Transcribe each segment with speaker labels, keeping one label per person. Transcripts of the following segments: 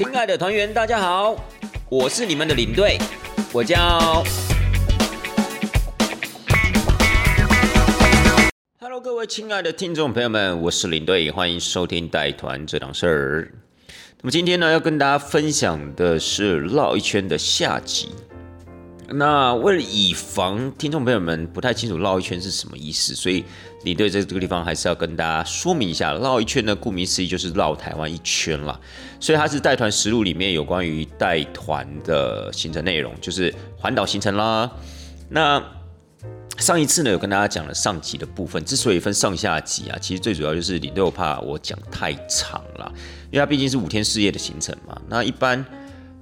Speaker 1: 亲爱的团员，大家好，我是你们的领队，我叫。Hello，各位亲爱的听众朋友们，我是领队，欢迎收听带团这档事儿。那么今天呢，要跟大家分享的是绕一圈的下集。那为了以防听众朋友们不太清楚绕一圈是什么意思，所以你对这这个地方还是要跟大家说明一下。绕一圈呢，顾名思义就是绕台湾一圈了，所以它是带团实录里面有关于带团的行程内容，就是环岛行程啦。那上一次呢，有跟大家讲了上集的部分，之所以分上下集啊，其实最主要就是你都有怕我讲太长了，因为它毕竟是五天四夜的行程嘛。那一般，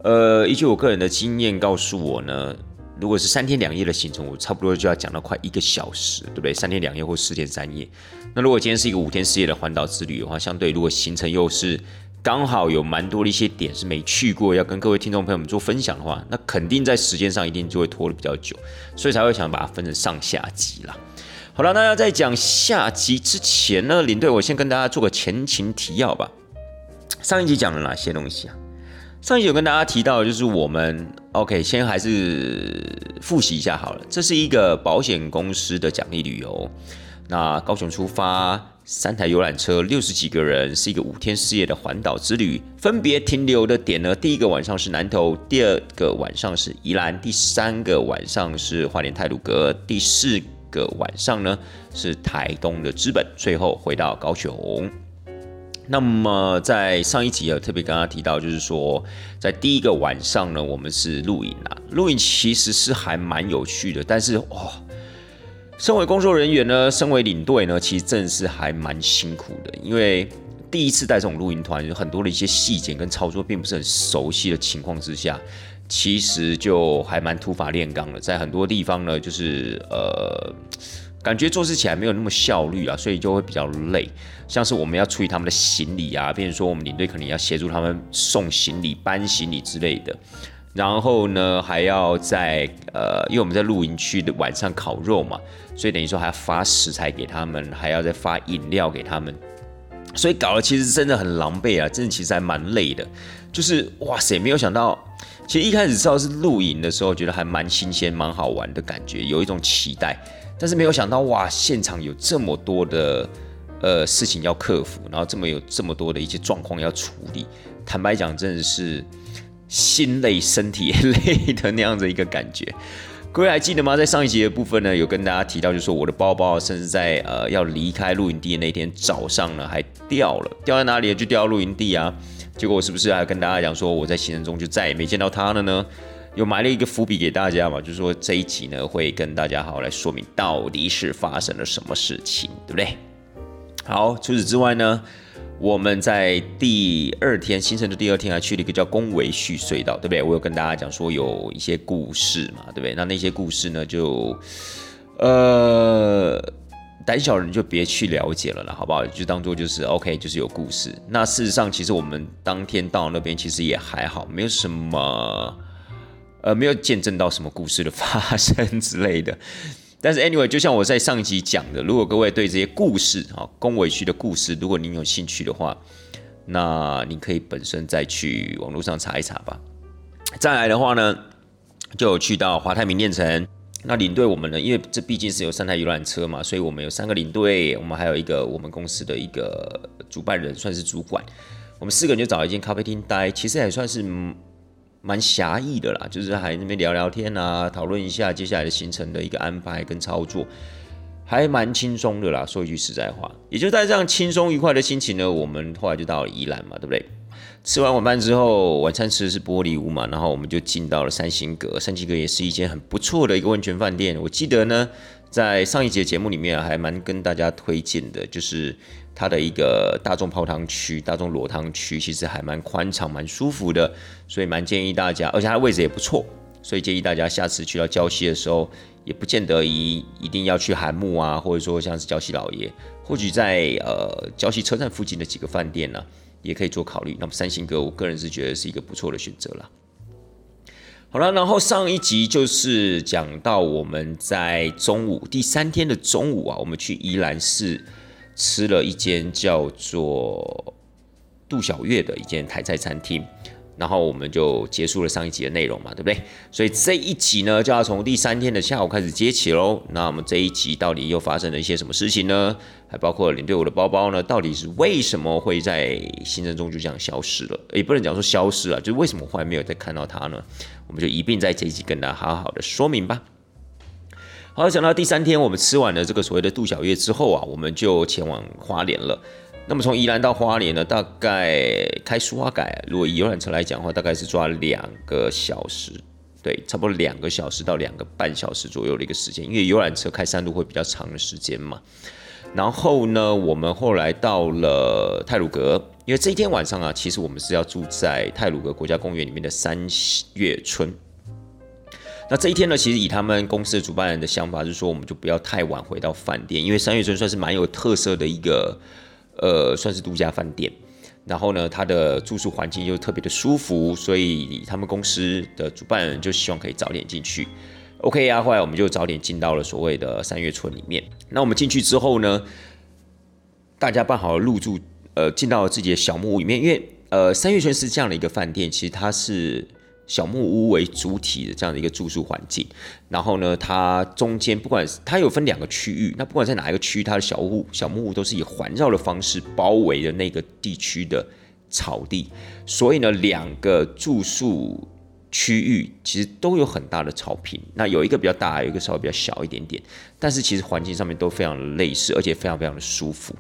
Speaker 1: 呃，依据我个人的经验告诉我呢。如果是三天两夜的行程，我差不多就要讲到快一个小时，对不对？三天两夜或四天三夜。那如果今天是一个五天四夜的环岛之旅的话，相对如果行程又是刚好有蛮多的一些点是没去过，要跟各位听众朋友们做分享的话，那肯定在时间上一定就会拖得比较久，所以才会想把它分成上下集啦。好了，那要在讲下集之前呢，领队我先跟大家做个前情提要吧。上一集讲了哪些东西啊？上一集有跟大家提到，就是我们 OK，先还是复习一下好了。这是一个保险公司的奖励旅游。那高雄出发，三台游览车，六十几个人，是一个五天四夜的环岛之旅。分别停留的点呢，第一个晚上是南投，第二个晚上是宜兰，第三个晚上是花莲泰鲁阁，第四个晚上呢是台东的资本，最后回到高雄。那么在上一集有特别跟他提到，就是说在第一个晚上呢，我们是露营啊，露营其实是还蛮有趣的，但是哦，身为工作人员呢，身为领队呢，其实真的是还蛮辛苦的，因为第一次带这种露营团，有很多的一些细节跟操作并不是很熟悉的情况之下，其实就还蛮土法炼钢的，在很多地方呢，就是呃。感觉做事起来没有那么效率啊，所以就会比较累。像是我们要处理他们的行李啊，比如说我们领队可能要协助他们送行李、搬行李之类的。然后呢，还要在呃，因为我们在露营区的晚上烤肉嘛，所以等于说还要发食材给他们，还要再发饮料给他们，所以搞得其实真的很狼狈啊，真的其实还蛮累的。就是哇塞，没有想到，其实一开始知道是露营的时候，觉得还蛮新鲜、蛮好玩的感觉，有一种期待。但是没有想到哇，现场有这么多的呃事情要克服，然后这么有这么多的一些状况要处理。坦白讲，真的是心累、身体也累的那样子一个感觉。各位还记得吗？在上一集的部分呢，有跟大家提到，就说我的包包甚至在呃要离开露营地的那天早上呢，还掉了，掉在哪里？就掉到露营地啊。结果我是不是还跟大家讲说，我在行程中就再也没见到它了呢？有埋了一个伏笔给大家嘛，就是说这一集呢会跟大家好好来说明到底是发生了什么事情，对不对？好，除此之外呢，我们在第二天行程的第二天还去了一个叫宫维旭隧道，对不对？我有跟大家讲说有一些故事嘛，对不对？那那些故事呢，就呃胆小人就别去了解了啦，好不好？就当做就是 OK，就是有故事。那事实上，其实我们当天到那边其实也还好，没有什么。呃，没有见证到什么故事的发生之类的，但是 anyway，就像我在上一集讲的，如果各位对这些故事啊，宫尾区的故事，如果您有兴趣的话，那你可以本身再去网络上查一查吧。再来的话呢，就有去到华泰名店城，那领队我们呢，因为这毕竟是有三台游览车嘛，所以我们有三个领队，我们还有一个我们公司的一个主办人，算是主管，我们四个人就找一间咖啡厅待，其实也算是。蛮狭义的啦，就是还那边聊聊天啊，讨论一下接下来的行程的一个安排跟操作，还蛮轻松的啦。说一句实在话，也就在这样轻松愉快的心情呢，我们后来就到了宜兰嘛，对不对？吃完晚饭之后，晚餐吃的是玻璃屋嘛，然后我们就进到了三星阁。三星阁也是一间很不错的一个温泉饭店。我记得呢，在上一节节目里面还蛮跟大家推荐的，就是。它的一个大众泡汤区、大众裸汤区，其实还蛮宽敞、蛮舒服的，所以蛮建议大家，而且它位置也不错，所以建议大家下次去到礁溪的时候，也不见得一一定要去韩木啊，或者说像是礁溪老爷，或许在呃礁溪车站附近的几个饭店呢，也可以做考虑。那么三星阁，我个人是觉得是一个不错的选择了。好了，然后上一集就是讲到我们在中午第三天的中午啊，我们去宜兰市。吃了一间叫做杜小月的一间台菜餐厅，然后我们就结束了上一集的内容嘛，对不对？所以这一集呢，就要从第三天的下午开始接起喽。那我们这一集到底又发生了一些什么事情呢？还包括领队我的包包呢，到底是为什么会在行程中就这样消失了？也不能讲说消失了，就是为什么后来没有再看到它呢？我们就一并在这一集跟大家好好的说明吧。好，讲到第三天，我们吃完了这个所谓的度小月之后啊，我们就前往花莲了。那么从宜兰到花莲呢，大概开苏花改，如果以游览车来讲的话，大概是抓两个小时，对，差不多两个小时到两个半小时左右的一个时间，因为游览车开山路会比较长的时间嘛。然后呢，我们后来到了泰鲁阁，因为这一天晚上啊，其实我们是要住在泰鲁阁国家公园里面的三月村。那这一天呢，其实以他们公司的主办人的想法就是说，我们就不要太晚回到饭店，因为三月村算是蛮有特色的一个，呃，算是度假饭店。然后呢，它的住宿环境又特别的舒服，所以他们公司的主办人就希望可以早点进去。OK 啊，后来我们就早点进到了所谓的三月村里面。那我们进去之后呢，大家办好了入住，呃，进到了自己的小木屋里面，因为呃，三月村是这样的一个饭店，其实它是。小木屋为主体的这样的一个住宿环境，然后呢，它中间不管它有分两个区域，那不管在哪一个区域，它的小屋小木屋都是以环绕的方式包围的那个地区的草地，所以呢，两个住宿区域其实都有很大的草坪，那有一个比较大，有一个稍微比较小一点点，但是其实环境上面都非常的类似，而且非常非常的舒服。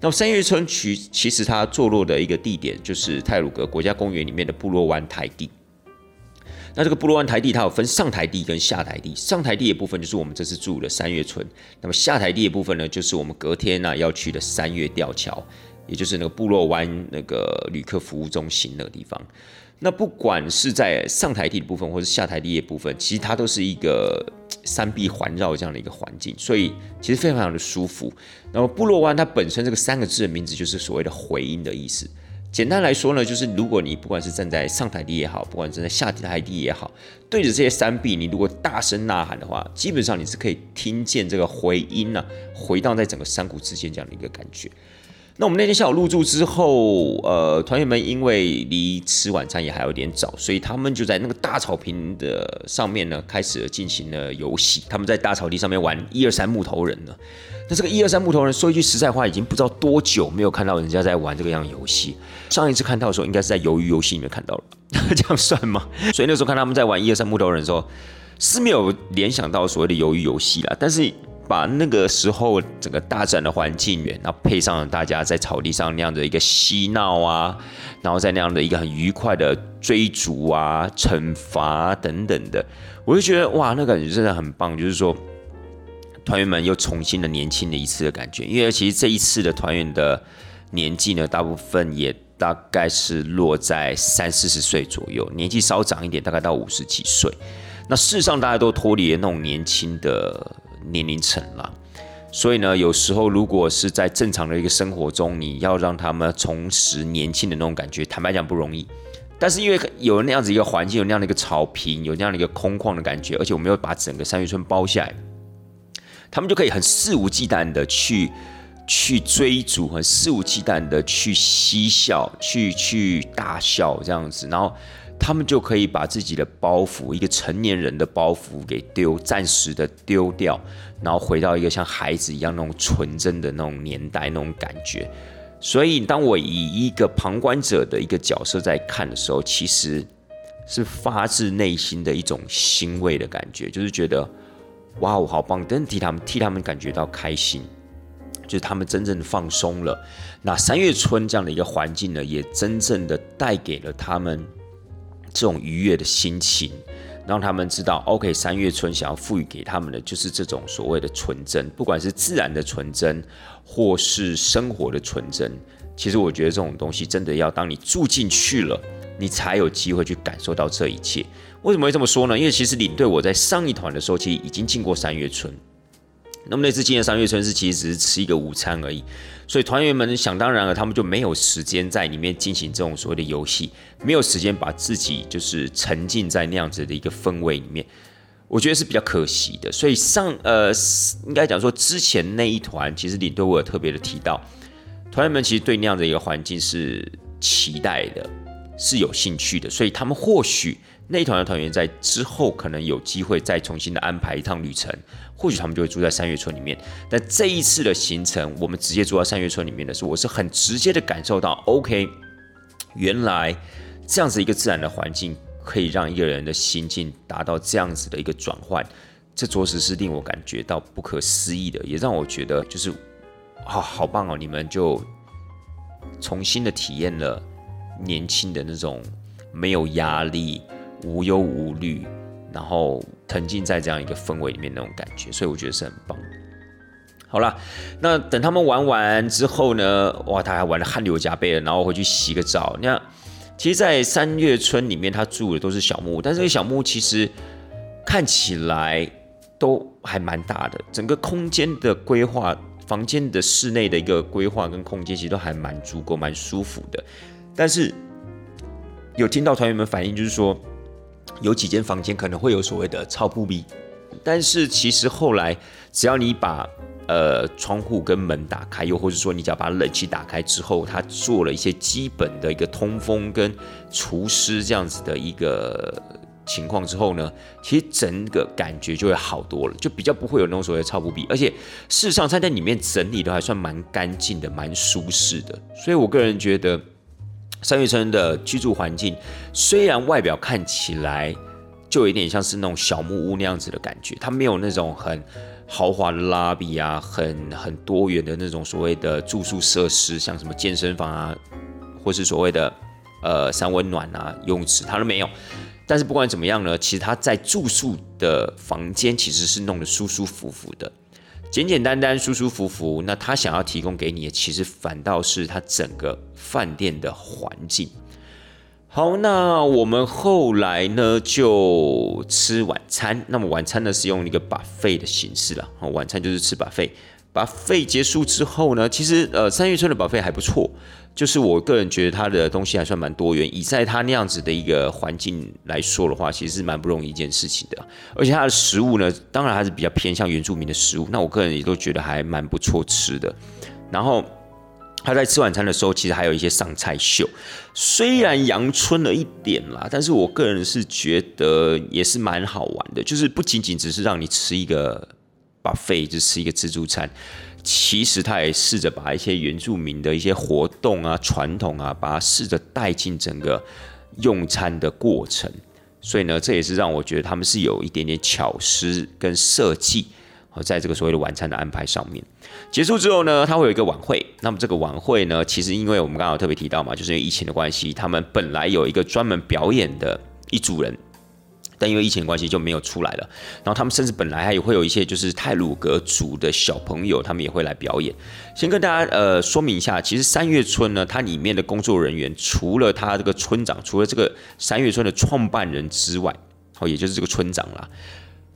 Speaker 1: 那么三月村区其实它坐落的一个地点就是泰鲁格国家公园里面的部落湾台地。那这个布洛湾台地，它有分上台地跟下台地。上台地的部分就是我们这次住的三月村，那么下台地的部分呢，就是我们隔天呢要去的三月吊桥，也就是那个部落湾那个旅客服务中心那个地方。那不管是在上台地的部分，或是下台地的部分，其实它都是一个山壁环绕这样的一个环境，所以其实非常非常的舒服。那么部落湾它本身这个三个字的名字就是所谓的回音的意思。简单来说呢，就是如果你不管是站在上台地也好，不管站在下台地也好，对着这些山壁，你如果大声呐喊的话，基本上你是可以听见这个回音呢，回荡在整个山谷之间这样的一个感觉。那我们那天下午入住之后，呃，团员们因为离吃晚餐也还有点早，所以他们就在那个大草坪的上面呢，开始进行了游戏。他们在大草地上面玩一二三木头人呢。那这个一二三木头人，说一句实在话，已经不知道多久没有看到人家在玩这个样游戏。上一次看到的时候，应该是在鱿鱼游戏里面看到了，这样算吗？所以那时候看他们在玩一二三木头人的时候，是没有联想到所谓的鱿鱼游戏啦，但是。把那个时候整个大战的环境，然后配上大家在草地上那样的一个嬉闹啊，然后在那样的一个很愉快的追逐啊、惩罚等等的，我就觉得哇，那感觉真的很棒。就是说，团员们又重新的年轻了一次的感觉。因为其实这一次的团员的年纪呢，大部分也大概是落在三四十岁左右，年纪稍长一点，大概到五十几岁。那事实上，大家都脱离了那种年轻的。年龄层了，所以呢，有时候如果是在正常的一个生活中，你要让他们重拾年轻的那种感觉，坦白讲不容易。但是因为有那样子一个环境，有那样的一个草坪，有那样的一个空旷的感觉，而且我们又把整个三月村包下来，他们就可以很肆无忌惮的去去追逐，很肆无忌惮的去嬉笑，去去大笑这样子，然后。他们就可以把自己的包袱，一个成年人的包袱给丢，暂时的丢掉，然后回到一个像孩子一样那种纯真的那种年代那种感觉。所以，当我以一个旁观者的一个角色在看的时候，其实是发自内心的一种欣慰的感觉，就是觉得哇，我好棒，真的替他们替他们感觉到开心，就是他们真正放松了。那三月春这样的一个环境呢，也真正的带给了他们。这种愉悦的心情，让他们知道，OK，三月春想要赋予给他们的就是这种所谓的纯真，不管是自然的纯真，或是生活的纯真。其实我觉得这种东西真的要当你住进去了，你才有机会去感受到这一切。为什么会这么说呢？因为其实领队我在上一团的时候，其实已经进过三月春。那么那次进的三月春是其实只是吃一个午餐而已，所以团员们想当然了，他们就没有时间在里面进行这种所谓的游戏，没有时间把自己就是沉浸在那样子的一个氛围里面，我觉得是比较可惜的。所以上呃应该讲说之前那一团，其实领队我有特别的提到，团员们其实对那样的一个环境是期待的，是有兴趣的，所以他们或许那一团的团员在之后可能有机会再重新的安排一趟旅程，或许他们就会住在三月村里面。但这一次的行程，我们直接住在三月村里面的时候，我是很直接的感受到，OK，原来这样子一个自然的环境可以让一个人的心境达到这样子的一个转换，这着实是令我感觉到不可思议的，也让我觉得就是啊，好棒哦！你们就重新的体验了。年轻的那种没有压力、无忧无虑，然后沉浸在这样一个氛围里面那种感觉，所以我觉得是很棒。好了，那等他们玩完之后呢？哇，他还玩的汗流浃背的，然后回去洗个澡。那其实，在三月村里面，他住的都是小木屋，但是这个小木屋其实看起来都还蛮大的，整个空间的规划、房间的室内的一个规划跟空间，其实都还蛮足够、蛮舒服的。但是有听到团员们反映，就是说有几间房间可能会有所谓的超布逼，但是其实后来只要你把呃窗户跟门打开，又或者说你只要把冷气打开之后，它做了一些基本的一个通风跟除湿这样子的一个情况之后呢，其实整个感觉就会好多了，就比较不会有那种所谓的超布逼，而且事实上它在里面整理的还算蛮干净的，蛮舒适的，所以我个人觉得。三月村的居住环境虽然外表看起来就有点像是那种小木屋那样子的感觉，它没有那种很豪华的拉比啊，很很多元的那种所谓的住宿设施，像什么健身房啊，或是所谓的呃三温暖啊、游泳池，它都没有。但是不管怎么样呢，其实它在住宿的房间其实是弄得舒舒服服的。简简单单、舒舒服服，那他想要提供给你的，其实反倒是他整个饭店的环境。好，那我们后来呢就吃晚餐。那么晚餐呢是用一个把费的形式了。晚餐就是吃把费。把费结束之后呢，其实呃三月村的把费还不错。就是我个人觉得它的东西还算蛮多元，以在它那样子的一个环境来说的话，其实是蛮不容易一件事情的。而且它的食物呢，当然还是比较偏向原住民的食物，那我个人也都觉得还蛮不错吃的。然后他在吃晚餐的时候，其实还有一些上菜秀，虽然阳春了一点啦，但是我个人是觉得也是蛮好玩的，就是不仅仅只是让你吃一个把肺，就吃一个自助餐。其实他也试着把一些原住民的一些活动啊、传统啊，把它试着带进整个用餐的过程。所以呢，这也是让我觉得他们是有一点点巧思跟设计，和在这个所谓的晚餐的安排上面。结束之后呢，他会有一个晚会。那么这个晚会呢，其实因为我们刚刚特别提到嘛，就是因为疫情的关系，他们本来有一个专门表演的一组人。但因为疫情关系就没有出来了。然后他们甚至本来还会有一些就是泰鲁格族的小朋友，他们也会来表演。先跟大家呃说明一下，其实三月村呢，它里面的工作人员除了他这个村长，除了这个三月村的创办人之外，哦，也就是这个村长啦，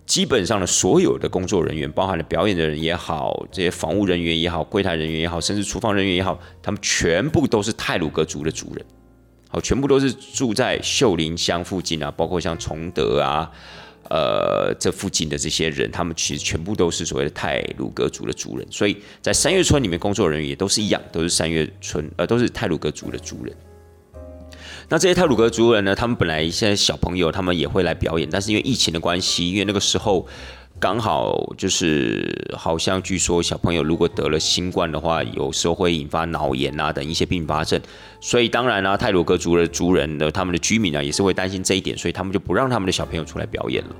Speaker 1: 基本上的所有的工作人员，包含了表演的人也好，这些房务人员也好，柜台人员也好，甚至厨房人员也好，他们全部都是泰鲁格族的族人。好，全部都是住在秀林乡附近啊，包括像崇德啊，呃，这附近的这些人，他们其实全部都是所谓的泰鲁格族的族人，所以在三月村里面工作人员也都是一样，都是三月村，呃，都是泰鲁格族的族人。那这些泰鲁格族人呢，他们本来一些小朋友他们也会来表演，但是因为疫情的关系，因为那个时候。刚好就是，好像据说小朋友如果得了新冠的话，有时候会引发脑炎啊等一些并发症，所以当然呢，泰鲁格族的族人的，他们的居民呢也是会担心这一点，所以他们就不让他们的小朋友出来表演了。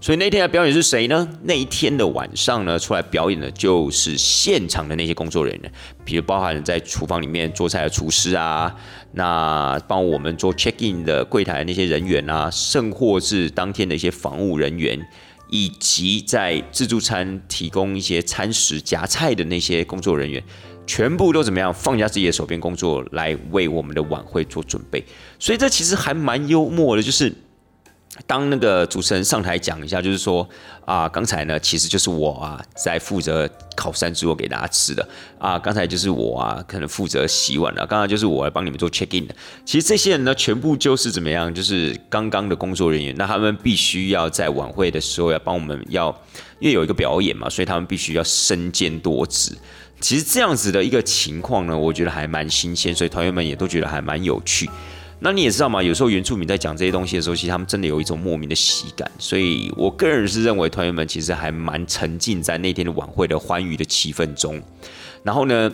Speaker 1: 所以那天的表演是谁呢？那一天的晚上呢，出来表演的就是现场的那些工作人员，比如包含在厨房里面做菜的厨师啊，那帮我们做 check in 的柜台的那些人员啊，甚或是当天的一些防务人员。以及在自助餐提供一些餐食夹菜的那些工作人员，全部都怎么样放下自己的手边工作，来为我们的晚会做准备。所以这其实还蛮幽默的，就是。当那个主持人上台讲一下，就是说啊，刚才呢，其实就是我啊，在负责烤山猪肉给大家吃的啊，刚才就是我啊，可能负责洗碗的，刚才就是我来帮你们做 check in 的。其实这些人呢，全部就是怎么样，就是刚刚的工作人员，那他们必须要在晚会的时候要帮我们要，因为有一个表演嘛，所以他们必须要身兼多职。其实这样子的一个情况呢，我觉得还蛮新鲜，所以团员们也都觉得还蛮有趣。那你也知道嘛，有时候原住民在讲这些东西的时候，其实他们真的有一种莫名的喜感。所以我个人是认为团员们其实还蛮沉浸在那天的晚会的欢愉的气氛中。然后呢，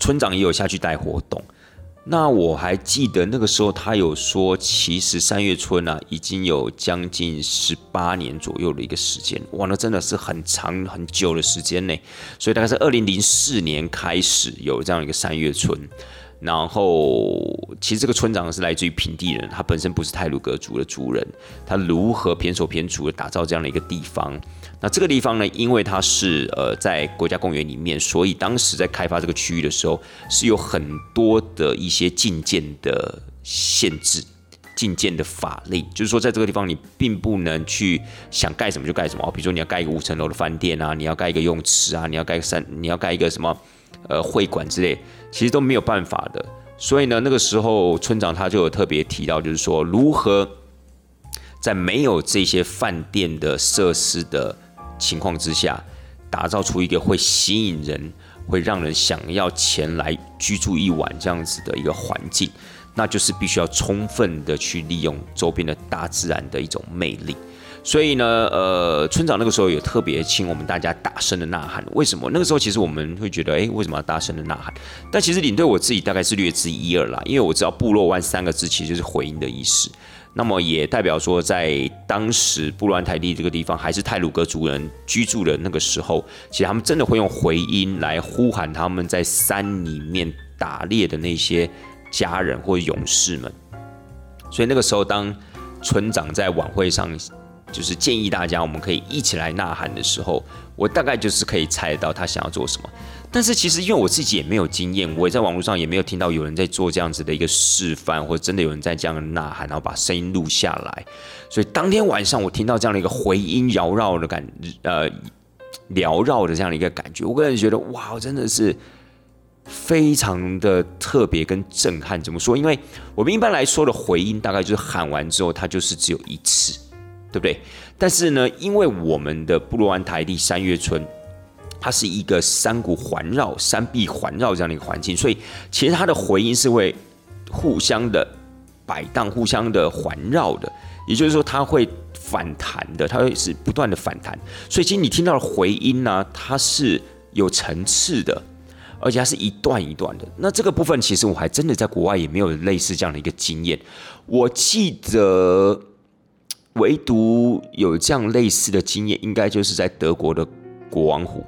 Speaker 1: 村长也有下去带活动。那我还记得那个时候，他有说，其实三月村啊，已经有将近十八年左右的一个时间，哇，那真的是很长很久的时间呢。所以大概是二零零四年开始有这样一个三月村。然后，其实这个村长是来自于平地人，他本身不是泰鲁格族的族人，他如何偏手偏足的打造这样的一个地方？那这个地方呢，因为它是呃在国家公园里面，所以当时在开发这个区域的时候，是有很多的一些禁建的限制、禁建的法令，就是说在这个地方你并不能去想盖什么就盖什么，比如说你要盖一个五层楼的饭店啊，你要盖一个泳池啊，你要盖三，你要盖一个什么呃会馆之类。其实都没有办法的，所以呢，那个时候村长他就有特别提到，就是说如何在没有这些饭店的设施的情况之下，打造出一个会吸引人、会让人想要前来居住一晚这样子的一个环境，那就是必须要充分的去利用周边的大自然的一种魅力。所以呢，呃，村长那个时候有特别请我们大家大声的呐喊。为什么？那个时候其实我们会觉得，哎，为什么要大声的呐喊？但其实领队我自己大概是略知一二啦，因为我知道“部落湾”三个字其实就是回音的意思。那么也代表说，在当时布洛湾台地这个地方，还是泰鲁格族人居住的那个时候，其实他们真的会用回音来呼喊他们在山里面打猎的那些家人或勇士们。所以那个时候，当村长在晚会上。就是建议大家，我们可以一起来呐喊的时候，我大概就是可以猜得到他想要做什么。但是其实因为我自己也没有经验，我也在网络上也没有听到有人在做这样子的一个示范，或者真的有人在这样呐喊，然后把声音录下来。所以当天晚上我听到这样的一个回音缭绕的感，呃，缭绕的这样的一个感觉，我个人觉得哇，真的是非常的特别跟震撼。怎么说？因为我们一般来说的回音，大概就是喊完之后，它就是只有一次。对不对？但是呢，因为我们的布洛湾台地三月村，它是一个山谷环绕、山壁环绕这样的一个环境，所以其实它的回音是会互相的摆荡、互相的环绕的。也就是说，它会反弹的，它会是不断的反弹。所以，其实你听到的回音呢，它是有层次的，而且它是一段一段的。那这个部分，其实我还真的在国外也没有类似这样的一个经验。我记得。唯独有这样类似的经验，应该就是在德国的国王湖，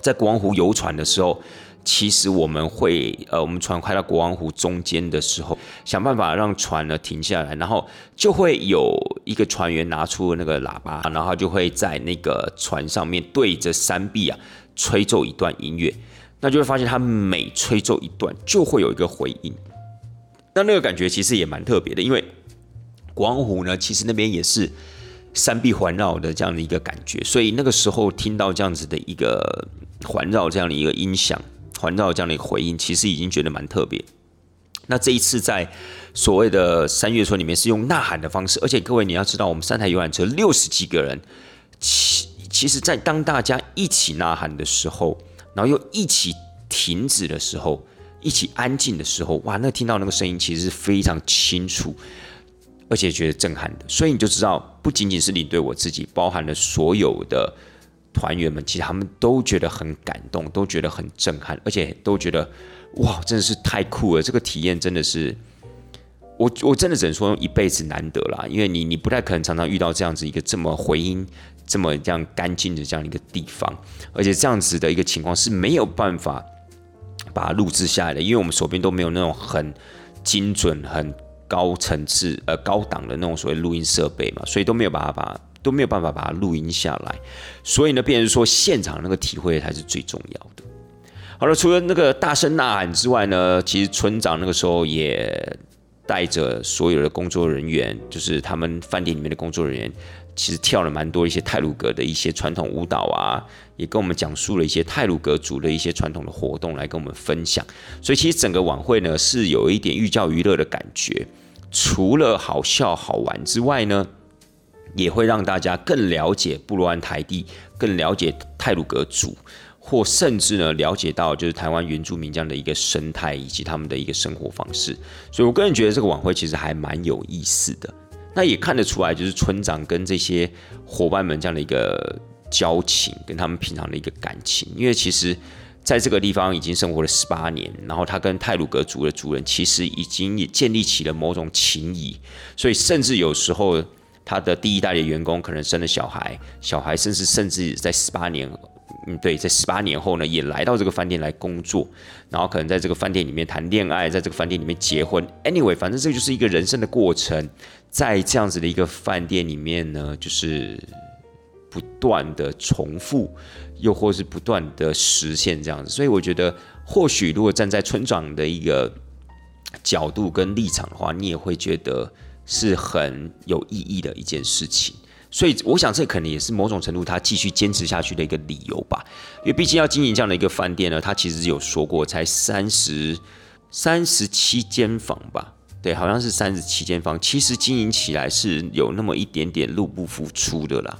Speaker 1: 在国王湖游船的时候，其实我们会，呃，我们船开到国王湖中间的时候，想办法让船呢停下来，然后就会有一个船员拿出那个喇叭，然后就会在那个船上面对着山壁啊吹奏一段音乐，那就会发现他每吹奏一段就会有一个回音，那那个感觉其实也蛮特别的，因为。广湖呢，其实那边也是山壁环绕的这样的一个感觉，所以那个时候听到这样子的一个环绕这样的一个音响，环绕这样的一个回音，其实已经觉得蛮特别。那这一次在所谓的三月村里面是用呐喊的方式，而且各位你要知道，我们三台游览车六十几个人，其其实，在当大家一起呐喊的时候，然后又一起停止的时候，一起安静的时候，哇，那听到那个声音其实是非常清楚。而且觉得震撼的，所以你就知道，不仅仅是你对我自己，包含了所有的团员们，其实他们都觉得很感动，都觉得很震撼，而且都觉得哇，真的是太酷了！这个体验真的是，我我真的只能说一辈子难得啦，因为你你不太可能常常遇到这样子一个这么回音这么这样干净的这样一个地方，而且这样子的一个情况是没有办法把它录制下来的，因为我们手边都没有那种很精准很。高层次、呃高档的那种所谓录音设备嘛，所以都没有办法把都没有办法把它录音下来，所以呢，变成说现场那个体会才是最重要的。好了，除了那个大声呐喊之外呢，其实村长那个时候也带着所有的工作人员，就是他们饭店里面的工作人员。其实跳了蛮多一些泰鲁格的一些传统舞蹈啊，也跟我们讲述了一些泰鲁格族的一些传统的活动来跟我们分享。所以其实整个晚会呢是有一点寓教于乐的感觉，除了好笑好玩之外呢，也会让大家更了解布罗安台地，更了解泰鲁格族。或甚至呢了解到就是台湾原住民这样的一个生态以及他们的一个生活方式。所以我个人觉得这个晚会其实还蛮有意思的。那也看得出来，就是村长跟这些伙伴们这样的一个交情，跟他们平常的一个感情。因为其实在这个地方已经生活了十八年，然后他跟泰鲁格族的族人其实已经也建立起了某种情谊，所以甚至有时候他的第一代的员工可能生了小孩，小孩甚至甚至在十八年，嗯，对，在十八年后呢，也来到这个饭店来工作，然后可能在这个饭店里面谈恋爱，在这个饭店里面结婚。Anyway，反正这就是一个人生的过程。在这样子的一个饭店里面呢，就是不断的重复，又或是不断的实现这样子，所以我觉得，或许如果站在村长的一个角度跟立场的话，你也会觉得是很有意义的一件事情。所以，我想这可能也是某种程度他继续坚持下去的一个理由吧。因为毕竟要经营这样的一个饭店呢，他其实有说过，才三十三十七间房吧。对，好像是三十七间房，其实经营起来是有那么一点点入不敷出的啦。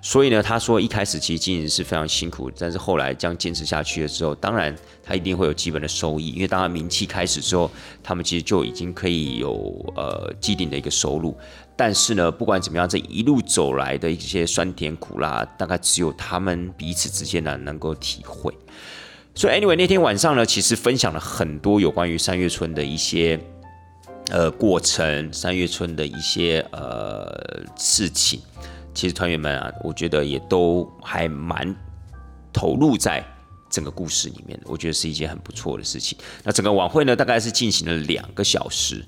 Speaker 1: 所以呢，他说一开始其实经营是非常辛苦，但是后来这样坚持下去的时候，当然他一定会有基本的收益，因为当他名气开始之后，他们其实就已经可以有呃既定的一个收入。但是呢，不管怎么样，这一路走来的一些酸甜苦辣，大概只有他们彼此之间呢能够体会。所以，anyway，那天晚上呢，其实分享了很多有关于三月村的一些。呃，过程三月村的一些呃事情，其实团员们啊，我觉得也都还蛮投入在整个故事里面的，我觉得是一件很不错的事情。那整个晚会呢，大概是进行了两个小时。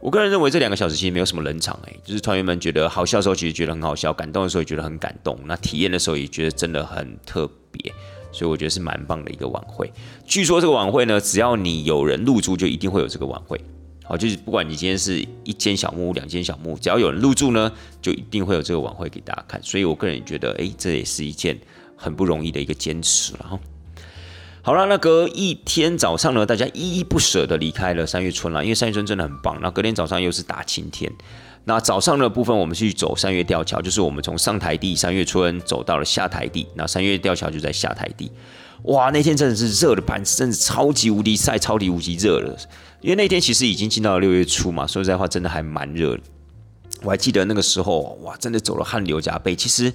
Speaker 1: 我个人认为这两个小时其实没有什么冷场，哎，就是团员们觉得好笑的时候，其实觉得很好笑；感动的时候也觉得很感动。那体验的时候也觉得真的很特别，所以我觉得是蛮棒的一个晚会。据说这个晚会呢，只要你有人入住，就一定会有这个晚会。好，就是不管你今天是一间小木屋、两间小木屋，只要有人入住呢，就一定会有这个晚会给大家看。所以我个人也觉得，哎，这也是一件很不容易的一个坚持了哈。好了，那隔一天早上呢，大家依依不舍的离开了三月村了，因为三月村真的很棒。那隔天早上又是大晴天。那早上的部分，我们去走三月吊桥，就是我们从上台地三月村走到了下台地。那三月吊桥就在下台地。哇，那天真的是热的板子，真的超级无敌晒，超级无敌热了。因为那天其实已经进到了六月初嘛，说实在话，真的还蛮热。我还记得那个时候，哇，真的走了汗流浃背。其实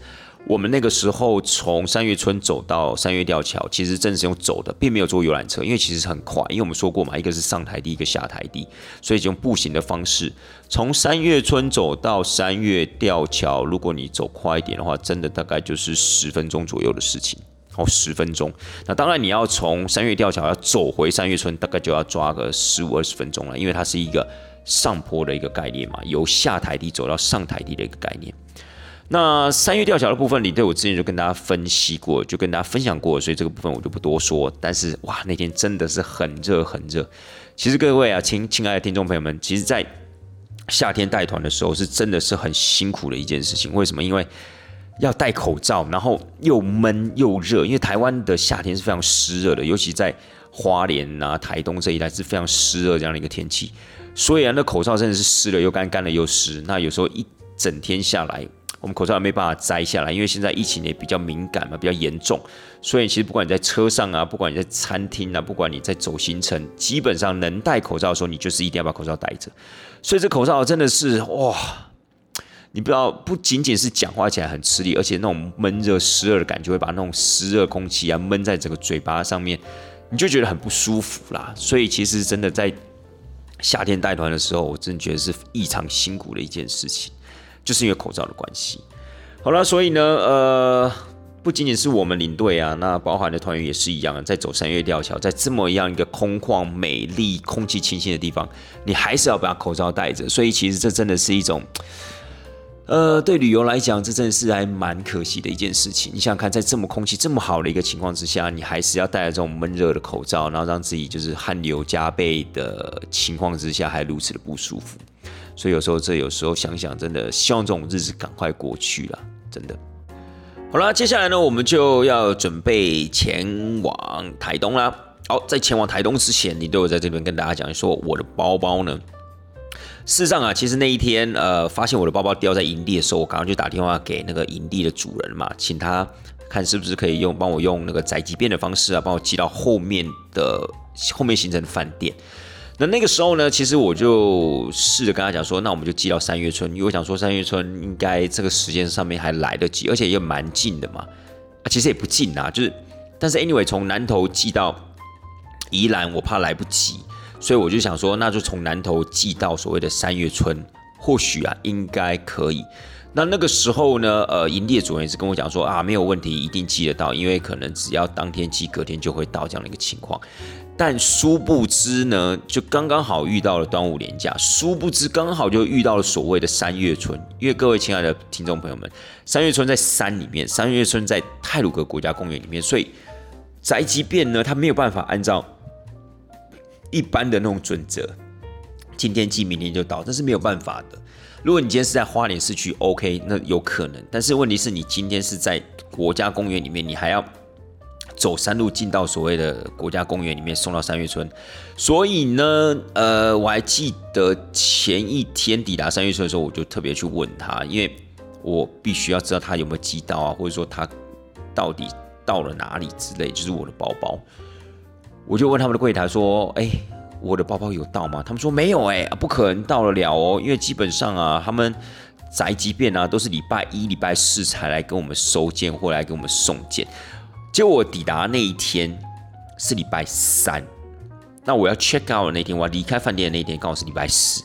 Speaker 1: 我们那个时候从三月村走到三月吊桥，其实真的是用走的，并没有坐游览车，因为其实很快。因为我们说过嘛，一个是上台地，一个下台地，所以就用步行的方式从三月村走到三月吊桥。如果你走快一点的话，真的大概就是十分钟左右的事情。哦，十分钟。那当然，你要从三月吊桥要走回三月村，大概就要抓个十五二十分钟了，因为它是一个上坡的一个概念嘛，由下台地走到上台地的一个概念。那三月吊桥的部分，你对我之前就跟大家分析过，就跟大家分享过，所以这个部分我就不多说。但是哇，那天真的是很热很热。其实各位啊，亲亲爱的听众朋友们，其实，在夏天带团的时候，是真的是很辛苦的一件事情。为什么？因为要戴口罩，然后又闷又热，因为台湾的夏天是非常湿热的，尤其在花莲啊、台东这一带是非常湿热这样的一个天气，所以啊，那口罩真的是湿了又干，干了又湿。那有时候一整天下来，我们口罩也没办法摘下来，因为现在疫情也比较敏感嘛，比较严重，所以其实不管你在车上啊，不管你在餐厅啊，不管你在走行程，基本上能戴口罩的时候，你就是一定要把口罩戴着。所以这口罩真的是哇。你不知道，不仅仅是讲话起来很吃力，而且那种闷热湿热的感觉会把那种湿热空气啊闷在整个嘴巴上面，你就觉得很不舒服啦。所以其实真的在夏天带团的时候，我真的觉得是异常辛苦的一件事情，就是因为口罩的关系。好了，所以呢，呃，不仅仅是我们领队啊，那包含的团员也是一样，在走三月吊桥，在这么样一个空旷、美丽、空气清新的地方，你还是要把口罩戴着。所以其实这真的是一种。呃，对旅游来讲，这真的是还蛮可惜的一件事情。你想想看，在这么空气这么好的一个情况之下，你还是要戴着这种闷热的口罩，然后让自己就是汗流浃背的情况之下，还如此的不舒服。所以有时候，这有时候想想，真的希望这种日子赶快过去了。真的。好了，接下来呢，我们就要准备前往台东啦。好，在前往台东之前，你都有在这边跟大家讲说，我的包包呢？事实上啊，其实那一天，呃，发现我的包包掉在营地的时候，我刚刚就打电话给那个营地的主人嘛，请他看是不是可以用帮我用那个宅急便的方式啊，帮我寄到后面的后面行程的饭店。那那个时候呢，其实我就试着跟他讲说，那我们就寄到三月村，因为我想说三月村应该这个时间上面还来得及，而且也蛮近的嘛。啊，其实也不近啊，就是，但是 anyway 从南头寄到宜兰，我怕来不及，所以我就想说，那就从南头寄到所谓的三月村，或许啊应该可以。那那个时候呢，呃，营地的主任也是跟我讲说啊，没有问题，一定寄得到，因为可能只要当天寄，隔天就会到这样的一个情况。但殊不知呢，就刚刚好遇到了端午连假，殊不知刚好就遇到了所谓的三月村。因为各位亲爱的听众朋友们，三月村在山里面，三月村在泰鲁格国家公园里面，所以宅急便呢，它没有办法按照一般的那种准则，今天寄明天就到，这是没有办法的。如果你今天是在花莲市区，OK，那有可能。但是问题是你今天是在国家公园里面，你还要。走山路进到所谓的国家公园里面，送到三月村。所以呢，呃，我还记得前一天抵达三月村的时候，我就特别去问他，因为我必须要知道他有没有寄到啊，或者说他到底到了哪里之类，就是我的包包。我就问他们的柜台说：“哎，我的包包有到吗？”他们说：“没有，哎，不可能到得了哦，因为基本上啊，他们宅急便啊，都是礼拜一、礼拜四才来跟我们收件或来给我们送件。”就我抵达那一天是礼拜三，那我要 check out 的那天，我要离开饭店的那一天刚好是礼拜四。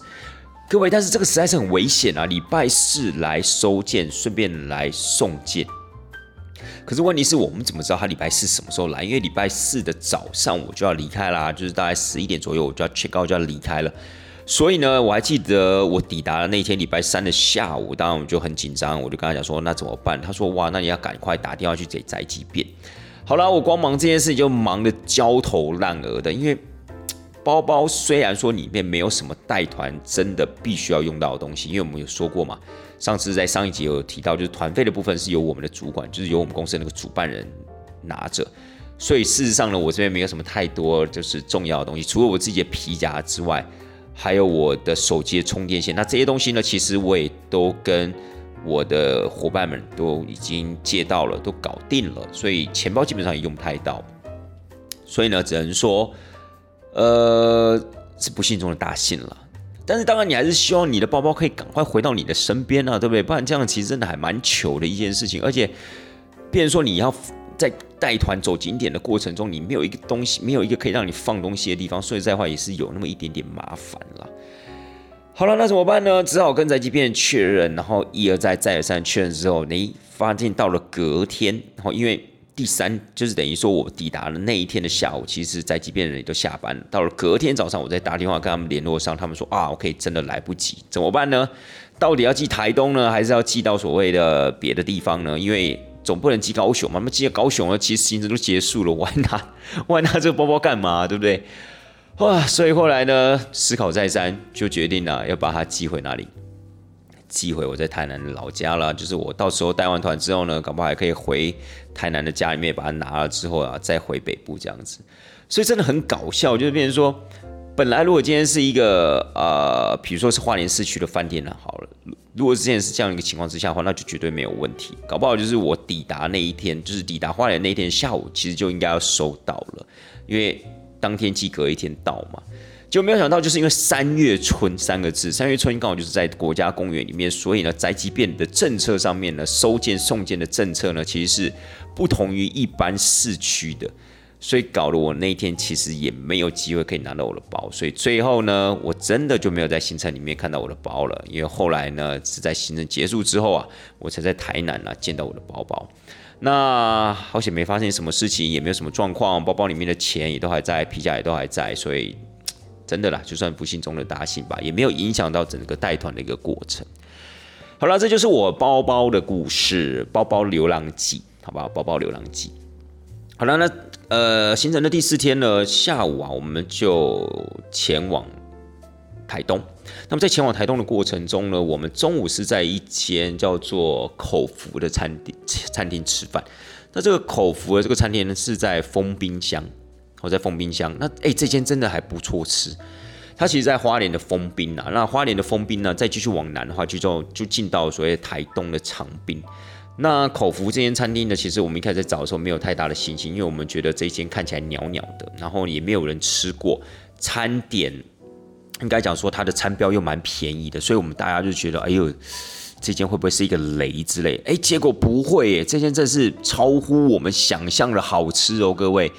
Speaker 1: 各位，但是这个实在是很危险啊！礼拜四来收件，顺便来送件。可是问题是我们怎么知道他礼拜四什么时候来？因为礼拜四的早上我就要离开啦，就是大概十一点左右我就要 check out 就要离开了。所以呢，我还记得我抵达的那天礼拜三的下午，当然我就很紧张，我就跟他讲说那怎么办？他说哇，那你要赶快打电话去给宅急便。好了，我光忙这件事就忙得焦头烂额的，因为包包虽然说里面没有什么带团真的必须要用到的东西，因为我们有说过嘛，上次在上一集有提到，就是团费的部分是由我们的主管，就是由我们公司那个主办人拿着，所以事实上呢，我这边没有什么太多就是重要的东西，除了我自己的皮夹之外，还有我的手机的充电线，那这些东西呢，其实我也都跟。我的伙伴们都已经借到了，都搞定了，所以钱包基本上也用不太到。所以呢，只能说，呃，是不幸中的大幸了。但是当然，你还是希望你的包包可以赶快回到你的身边啊，对不对？不然这样其实真的还蛮糗的一件事情。而且，变成说你要在带团走景点的过程中，你没有一个东西，没有一个可以让你放东西的地方，说实在话也是有那么一点点麻烦了。好了，那怎么办呢？只好跟宅急便确认，然后一而再、再而三确认之后，你发现到了隔天，然后因为第三就是等于说我抵达了那一天的下午，其实宅急便人也都下班了。到了隔天早上，我再打电话跟他们联络上，他们说啊，OK，真的来不及，怎么办呢？到底要寄台东呢，还是要寄到所谓的别的地方呢？因为总不能寄高雄嘛，那么寄高雄了，其实行程都结束了，我还拿 我还拿这个包包干嘛？对不对？哇！所以后来呢，思考再三，就决定了要把它寄回哪里？寄回我在台南的老家了。就是我到时候带完团之后呢，搞不好还可以回台南的家里面把它拿了之后啊，再回北部这样子。所以真的很搞笑，就是变成说，本来如果今天是一个呃，比如说是花莲市区的饭店呢，好了，如果之前是这样一个情况之下的话，那就绝对没有问题。搞不好就是我抵达那一天，就是抵达花莲那一天下午，其实就应该要收到了，因为。当天寄隔一天到嘛，就没有想到，就是因为三月春三个字，三月春刚好就是在国家公园里面，所以呢，宅急便的政策上面呢，收件送件的政策呢，其实是不同于一般市区的，所以搞得我那天其实也没有机会可以拿到我的包，所以最后呢，我真的就没有在行程里面看到我的包了，因为后来呢，是在行程结束之后啊，我才在台南啊见到我的包包。那好险没发生什么事情，也没有什么状况，包包里面的钱也都还在，皮夹也都还在，所以真的啦，就算不幸中的大幸吧，也没有影响到整个带团的一个过程。好了，这就是我包包的故事，包包流浪记，好不好？包包流浪记。好了，那呃，行程的第四天呢，下午啊，我们就前往台东。那么在前往台东的过程中呢，我们中午是在一间叫做口福的餐厅餐厅吃饭。那这个口福的这个餐厅呢是在封冰箱，我在封冰箱。那哎，这间真的还不错吃。它其实，在花莲的封冰啊，那花莲的封冰呢，再继续往南的话，就就就进到所谓台东的长滨。那口福这间餐厅呢，其实我们一开始找的时候没有太大的信心，因为我们觉得这间看起来袅袅的，然后也没有人吃过，餐点应该讲说它的餐标又蛮便宜的，所以我们大家就觉得，哎呦，这间会不会是一个雷之类？哎，结果不会耶，这间真是超乎我们想象的好吃哦，各位。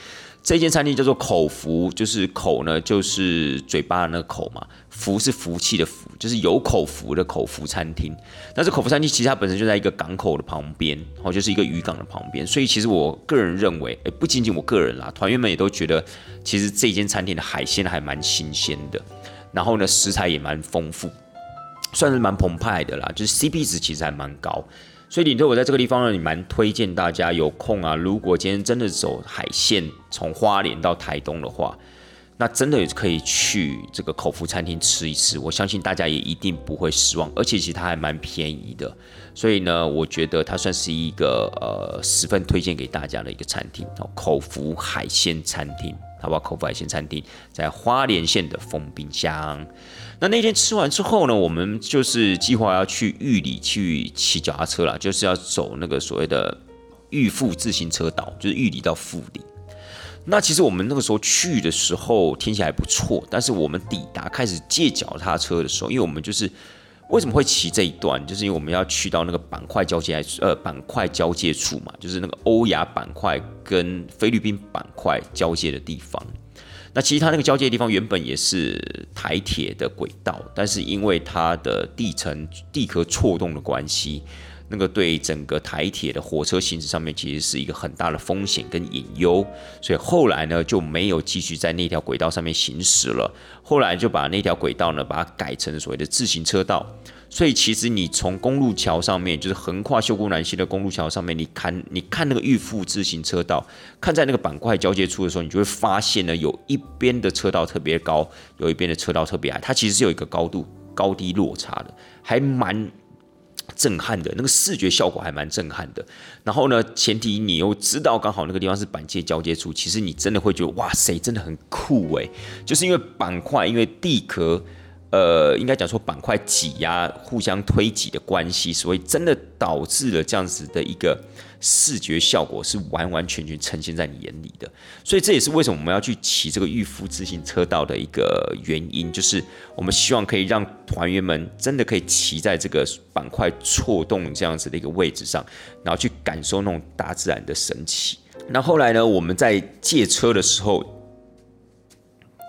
Speaker 1: 这间餐厅叫做口福，就是口呢，就是嘴巴的那个口嘛，福是福气的福，就是有口福的口福餐厅。那这口福餐厅其实它本身就在一个港口的旁边，然后就是一个渔港的旁边，所以其实我个人认为，哎，不仅仅我个人啦，团员们也都觉得，其实这间餐厅的海鲜还蛮新鲜的，然后呢，食材也蛮丰富，算是蛮澎湃的啦，就是 CP 值其实还蛮高。所以领队，我在这个地方呢，也蛮推荐大家有空啊。如果今天真的走海线，从花莲到台东的话，那真的也可以去这个口福餐厅吃一吃。我相信大家也一定不会失望，而且其实它还蛮便宜的。所以呢，我觉得它算是一个呃十分推荐给大家的一个餐厅哦，口福海鲜餐厅。好不好？口福海鲜餐厅在花莲县的丰滨乡。那那天吃完之后呢，我们就是计划要去玉里去骑脚踏车啦，就是要走那个所谓的玉富自行车道，就是玉里到富里。那其实我们那个时候去的时候天气还不错，但是我们抵达开始借脚踏车的时候，因为我们就是为什么会骑这一段，就是因为我们要去到那个板块交界呃板块交界处嘛，就是那个欧亚板块跟菲律宾板块交界的地方。那其实它那个交界的地方原本也是台铁的轨道，但是因为它的地层地壳错动的关系，那个对整个台铁的火车行驶上面其实是一个很大的风险跟隐忧，所以后来呢就没有继续在那条轨道上面行驶了，后来就把那条轨道呢把它改成所谓的自行车道。所以其实你从公路桥上面，就是横跨秀姑南溪的公路桥上面，你看你看那个预付自行车道，看在那个板块交界处的时候，你就会发现呢，有一边的车道特别高，有一边的车道特别矮，它其实是有一个高度高低落差的，还蛮震撼的，那个视觉效果还蛮震撼的。然后呢，前提你又知道刚好那个地方是板界交接处，其实你真的会觉得哇塞，真的很酷诶，就是因为板块，因为地壳。呃，应该讲说板块挤压、互相推挤的关系，所以真的导致了这样子的一个视觉效果是完完全全呈现在你眼里的。所以这也是为什么我们要去骑这个预付自行车道的一个原因，就是我们希望可以让团员们真的可以骑在这个板块错动这样子的一个位置上，然后去感受那种大自然的神奇。那后来呢，我们在借车的时候，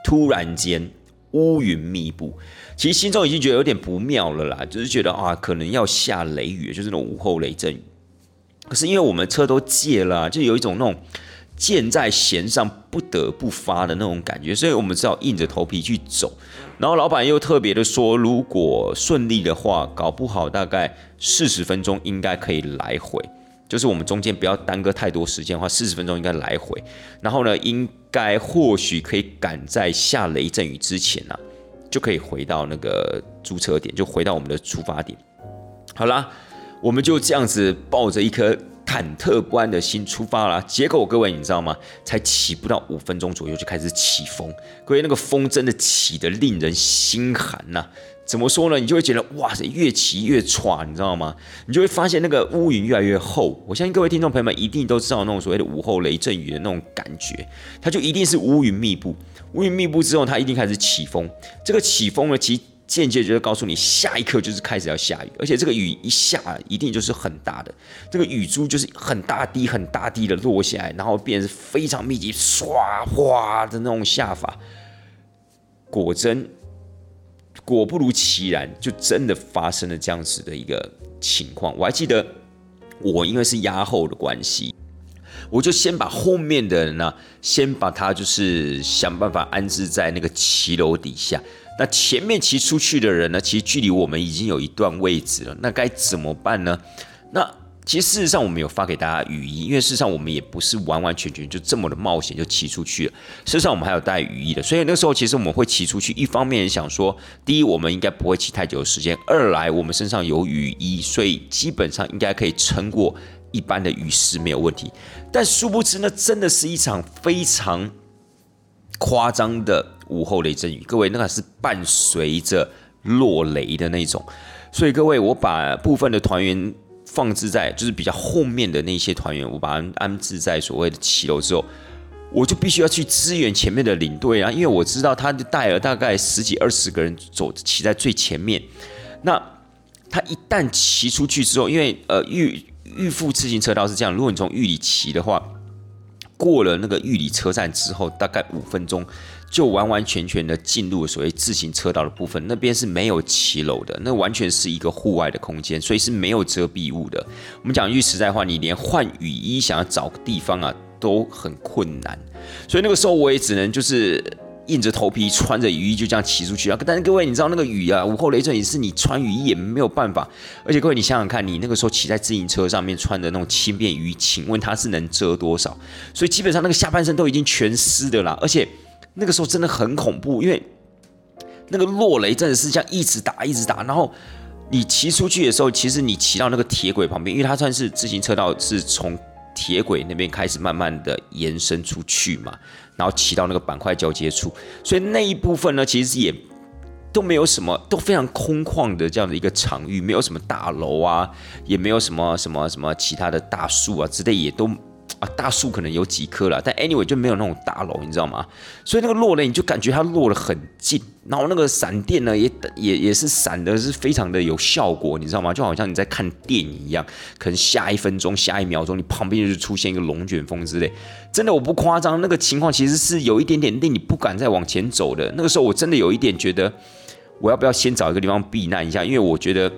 Speaker 1: 突然间。乌云密布，其实心中已经觉得有点不妙了啦，就是觉得啊，可能要下雷雨，就是那种午后雷阵雨。可是因为我们车都借了，就有一种那种箭在弦上不得不发的那种感觉，所以我们只好硬着头皮去走。然后老板又特别的说，如果顺利的话，搞不好大概四十分钟应该可以来回。就是我们中间不要耽搁太多时间的话，四十分钟应该来回。然后呢，应该或许可以赶在下雷阵雨之前啊，就可以回到那个租车点，就回到我们的出发点。好啦，我们就这样子抱着一颗忐忑不安的心出发了。结果各位你知道吗？才起不到五分钟左右就开始起风，各位那个风真的起得令人心寒呐。怎么说呢？你就会觉得哇塞，越骑越喘，你知道吗？你就会发现那个乌云越来越厚。我相信各位听众朋友们一定都知道那种所谓的午后雷阵雨的那种感觉，它就一定是乌云密布。乌云密布之后，它一定开始起风。这个起风呢，其实间接就是告诉你，下一刻就是开始要下雨，而且这个雨一下，一定就是很大的。这个雨珠就是很大滴、很大滴的落下来，然后变成非常密集、唰哗的那种下法。果真。果不如其然，就真的发生了这样子的一个情况。我还记得，我因为是压后的关系，我就先把后面的人呢，先把他就是想办法安置在那个骑楼底下。那前面骑出去的人呢，其实距离我们已经有一段位置了。那该怎么办呢？那其实事实上，我们有发给大家雨衣，因为事实上我们也不是完完全全就这么的冒险就骑出去了。事实上，我们还有带雨衣的，所以那时候其实我们会骑出去。一方面想说，第一，我们应该不会骑太久的时间；二来，我们身上有雨衣，所以基本上应该可以撑过一般的雨势没有问题。但殊不知，那真的是一场非常夸张的午后雷阵雨。各位，那个是伴随着落雷的那种。所以各位，我把部分的团员。放置在就是比较后面的那些团员，我把他安置在所谓的骑楼之后，我就必须要去支援前面的领队啊，因为我知道他带了大概十几二十个人走骑在最前面，那他一旦骑出去之后，因为呃玉玉富自行车道是这样，如果你从玉里骑的话，过了那个玉里车站之后，大概五分钟。就完完全全的进入所谓自行车道的部分，那边是没有骑楼的，那完全是一个户外的空间，所以是没有遮蔽物的。我们讲句实在话，你连换雨衣想要找个地方啊都很困难，所以那个时候我也只能就是硬着头皮穿着雨衣就这样骑出去啊。但是各位，你知道那个雨啊，午后雷阵雨是你穿雨衣也没有办法，而且各位你想想看，你那个时候骑在自行车上面穿的那种轻便雨衣，请问它是能遮多少？所以基本上那个下半身都已经全湿的啦，而且。那个时候真的很恐怖，因为那个落雷真的是这样一直打一直打，然后你骑出去的时候，其实你骑到那个铁轨旁边，因为它算是自行车道，是从铁轨那边开始慢慢的延伸出去嘛，然后骑到那个板块交接处，所以那一部分呢，其实也都没有什么，都非常空旷的这样的一个场域，没有什么大楼啊，也没有什么什么什么其他的大树啊之类，也都。啊，大树可能有几棵了，但 anyway 就没有那种大楼，你知道吗？所以那个落雷，你就感觉它落得很近，然后那个闪电呢，也也也是闪的是非常的有效果，你知道吗？就好像你在看电影一样，可能下一分钟、下一秒钟，你旁边就是出现一个龙卷风之类，真的我不夸张，那个情况其实是有一点点令你不敢再往前走的。那个时候我真的有一点觉得，我要不要先找一个地方避难一下？因为我觉得。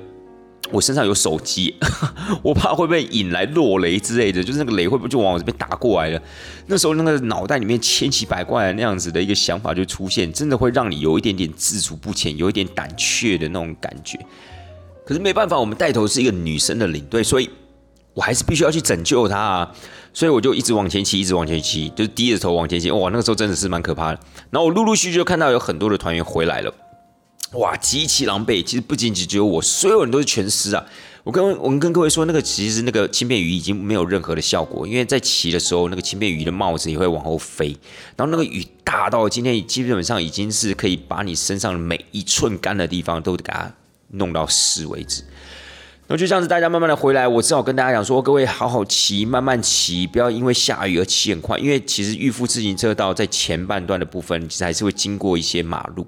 Speaker 1: 我身上有手机，我怕会被引来落雷之类的，就是那个雷会不会就往我这边打过来了？那时候那个脑袋里面千奇百怪的那样子的一个想法就出现，真的会让你有一点点自主不前，有一点胆怯的那种感觉。可是没办法，我们带头是一个女生的领队，所以我还是必须要去拯救她啊！所以我就一直往前骑，一直往前骑，就是低着头往前骑。哇，那个时候真的是蛮可怕的。然后我陆陆续续就看到有很多的团员回来了。哇，极其狼狈！其实不仅仅只有我，所有人都是全湿啊。我跟我们跟各位说，那个其实那个轻便雨已经没有任何的效果，因为在骑的时候，那个轻便雨的帽子也会往后飞。然后那个雨大到今天基本上已经是可以把你身上每一寸干的地方都给它弄到湿为止。那就这样子，大家慢慢的回来，我只好跟大家讲说，各位好好骑，慢慢骑，不要因为下雨而骑很快，因为其实预付自行车道在前半段的部分，其实还是会经过一些马路。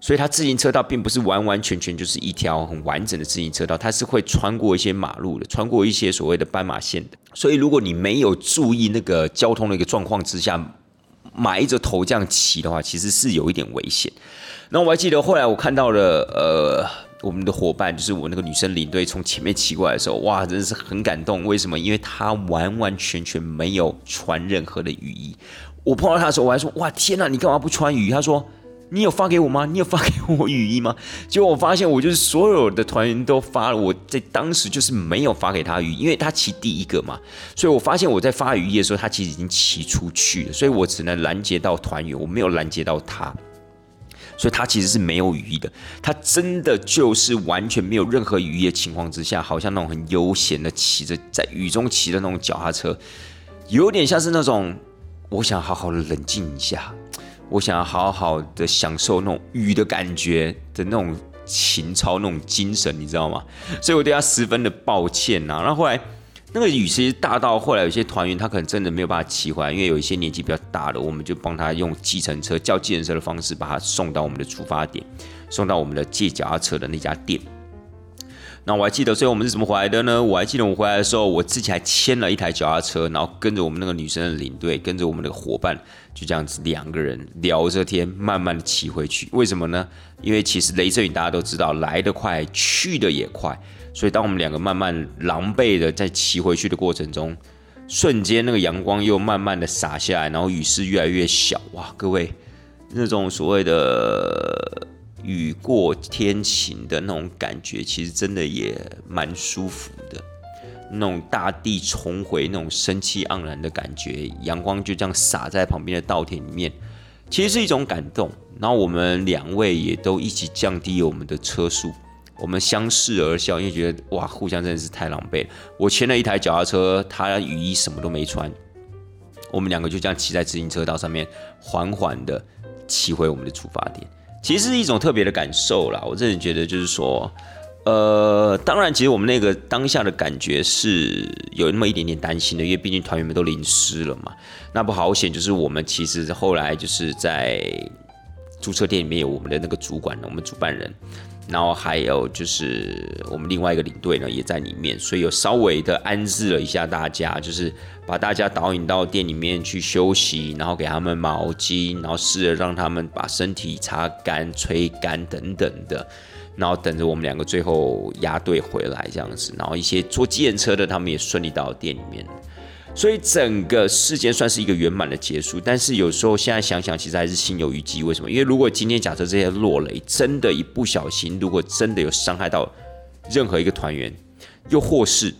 Speaker 1: 所以它自行车道并不是完完全全就是一条很完整的自行车道，它是会穿过一些马路的，穿过一些所谓的斑马线的。所以如果你没有注意那个交通的一个状况之下，埋着头这样骑的话，其实是有一点危险。那我还记得后来我看到了，呃，我们的伙伴就是我那个女生领队从前面骑过来的时候，哇，真的是很感动。为什么？因为她完完全全没有穿任何的雨衣。我碰到她的时候，我还说，哇，天哪，你干嘛不穿雨衣？她说。你有发给我吗？你有发给我雨衣吗？结果我发现，我就是所有的团员都发了，我在当时就是没有发给他雨，因为他骑第一个嘛，所以我发现我在发雨衣的时候，他其实已经骑出去了，所以我只能拦截到团员，我没有拦截到他，所以他其实是没有雨衣的，他真的就是完全没有任何雨衣的情况之下，好像那种很悠闲的骑着在雨中骑的那种脚踏车，有点像是那种我想好好的冷静一下。我想要好好的享受那种雨的感觉的那种情操、那种精神，你知道吗？所以我对他十分的抱歉呐。然后后来那个雨其实大到后来有些团员他可能真的没有办法骑回来，因为有一些年纪比较大的，我们就帮他用计程车叫计程车的方式把他送到我们的出发点，送到我们的借脚踏车的那家店。那我还记得最后我们是怎么回来的呢？我还记得我回来的时候，我自己还牵了一台脚踏车，然后跟着我们那个女生的领队，跟着我们的伙伴，就这样子两个人聊着天，慢慢的骑回去。为什么呢？因为其实雷阵雨大家都知道，来得快，去的也快。所以当我们两个慢慢狼狈的在骑回去的过程中，瞬间那个阳光又慢慢的洒下来，然后雨势越来越小。哇，各位，那种所谓的。雨过天晴的那种感觉，其实真的也蛮舒服的。那种大地重回那种生气盎然的感觉，阳光就这样洒在旁边的稻田里面，其实是一种感动。然后我们两位也都一起降低我们的车速，我们相视而笑，因为觉得哇，互相真的是太狼狈。我牵了一台脚踏车，他雨衣什么都没穿，我们两个就这样骑在自行车道上面，缓缓的骑回我们的出发点。其实是一种特别的感受啦，我真的觉得就是说，呃，当然，其实我们那个当下的感觉是有那么一点点担心的，因为毕竟团员们都淋湿了嘛。那不好险，就是我们其实后来就是在注册店里面有我们的那个主管，我们主办人。然后还有就是我们另外一个领队呢也在里面，所以有稍微的安置了一下大家，就是把大家导引到店里面去休息，然后给他们毛巾，然后试着让他们把身体擦干、吹干等等的，然后等着我们两个最后压队回来这样子，然后一些坐计程车的他们也顺利到店里面。所以整个事件算是一个圆满的结束，但是有时候现在想想，其实还是心有余悸。为什么？因为如果今天假设这些落雷真的，一不小心，如果真的有伤害到任何一个团员，又或是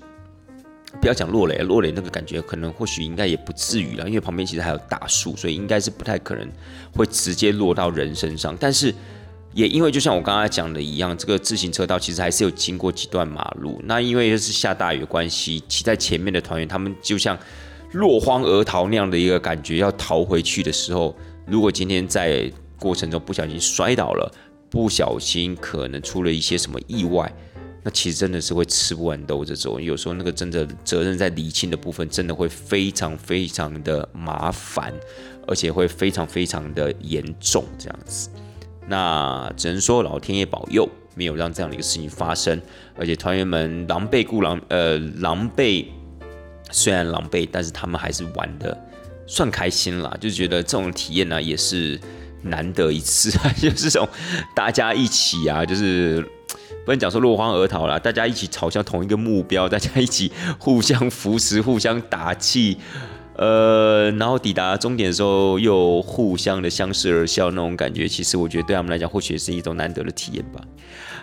Speaker 1: 不要讲落雷，落雷那个感觉可能或许应该也不至于了，因为旁边其实还有大树，所以应该是不太可能会直接落到人身上。但是也因为就像我刚才讲的一样，这个自行车道其实还是有经过几段马路。那因为又是下大雨的关系，骑在前面的团员他们就像落荒而逃那样的一个感觉，要逃回去的时候，如果今天在过程中不小心摔倒了，不小心可能出了一些什么意外，那其实真的是会吃不完兜着走。有时候那个真的责任在理清的部分，真的会非常非常的麻烦，而且会非常非常的严重这样子。那只能说老天爷保佑，没有让这样的一个事情发生。而且团员们狼狈故狼，呃，狼狈虽然狼狈，但是他们还是玩的算开心啦，就觉得这种体验呢也是难得一次，就是这种大家一起啊，就是不能讲说落荒而逃啦，大家一起朝向同一个目标，大家一起互相扶持、互相打气。呃，然后抵达终点的时候，又互相的相视而笑，那种感觉，其实我觉得对他们来讲，或许也是一种难得的体验吧。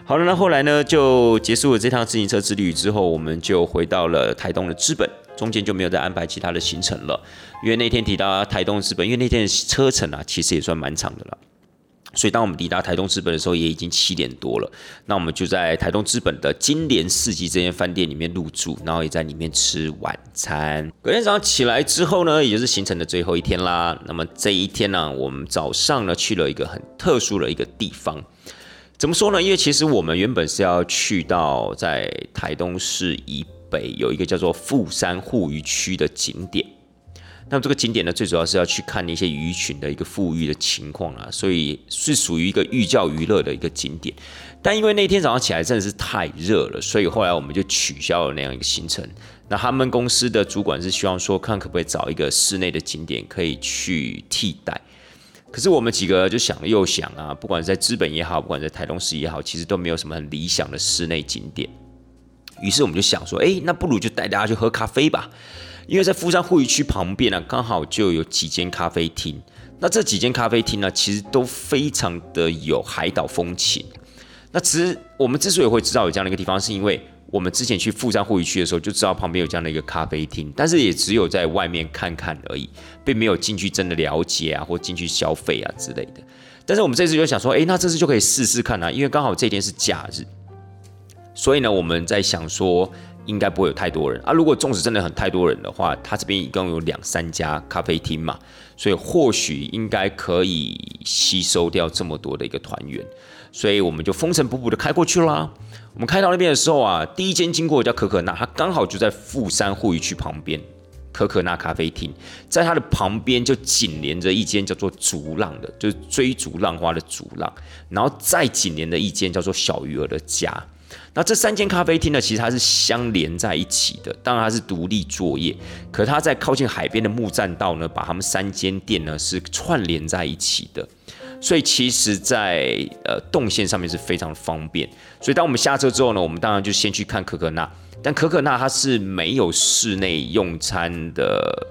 Speaker 1: 好了，那后来呢，就结束了这趟自行车之旅之后，我们就回到了台东的资本，中间就没有再安排其他的行程了，因为那天抵达台东资本，因为那天的车程啊，其实也算蛮长的了。所以，当我们抵达台东资本的时候，也已经七点多了。那我们就在台东资本的金莲四季这间饭店里面入住，然后也在里面吃晚餐。隔天早上起来之后呢，也就是行程的最后一天啦。那么这一天呢，我们早上呢去了一个很特殊的一个地方。怎么说呢？因为其实我们原本是要去到在台东市以北有一个叫做富山护渔区的景点。那么这个景点呢，最主要是要去看那些鱼群的一个富裕的情况啊，所以是属于一个寓教于乐的一个景点。但因为那天早上起来真的是太热了，所以后来我们就取消了那样一个行程。那他们公司的主管是希望说，看可不可以找一个室内的景点可以去替代。可是我们几个就想了又想啊，不管在资本也好，不管在台东市也好，其实都没有什么很理想的室内景点。于是我们就想说，哎，那不如就带大家去喝咖啡吧。因为在富山护渔区旁边呢，刚好就有几间咖啡厅。那这几间咖啡厅呢，其实都非常的有海岛风情。那其实我们之所以会知道有这样的一个地方，是因为我们之前去富山护渔区的时候，就知道旁边有这样的一个咖啡厅，但是也只有在外面看看而已，并没有进去真的了解啊，或进去消费啊之类的。但是我们这次就想说，哎，那这次就可以试试看啊，因为刚好这天是假日，所以呢，我们在想说。应该不会有太多人啊！如果纵使真的很太多人的话，他这边一共有两三家咖啡厅嘛，所以或许应该可以吸收掉这么多的一个团员，所以我们就风尘仆仆的开过去啦。我们开到那边的时候啊，第一间经过叫可可娜，它刚好就在富山护渔区旁边，可可娜咖啡厅，在它的旁边就紧连着一间叫做逐浪的，就是追逐浪花的逐浪，然后再紧连的一间叫做小鱼儿的家。那这三间咖啡厅呢，其实它是相连在一起的，当然它是独立作业，可它在靠近海边的木栈道呢，把他们三间店呢是串联在一起的，所以其实，在呃动线上面是非常方便。所以当我们下车之后呢，我们当然就先去看可可娜，但可可娜它是没有室内用餐的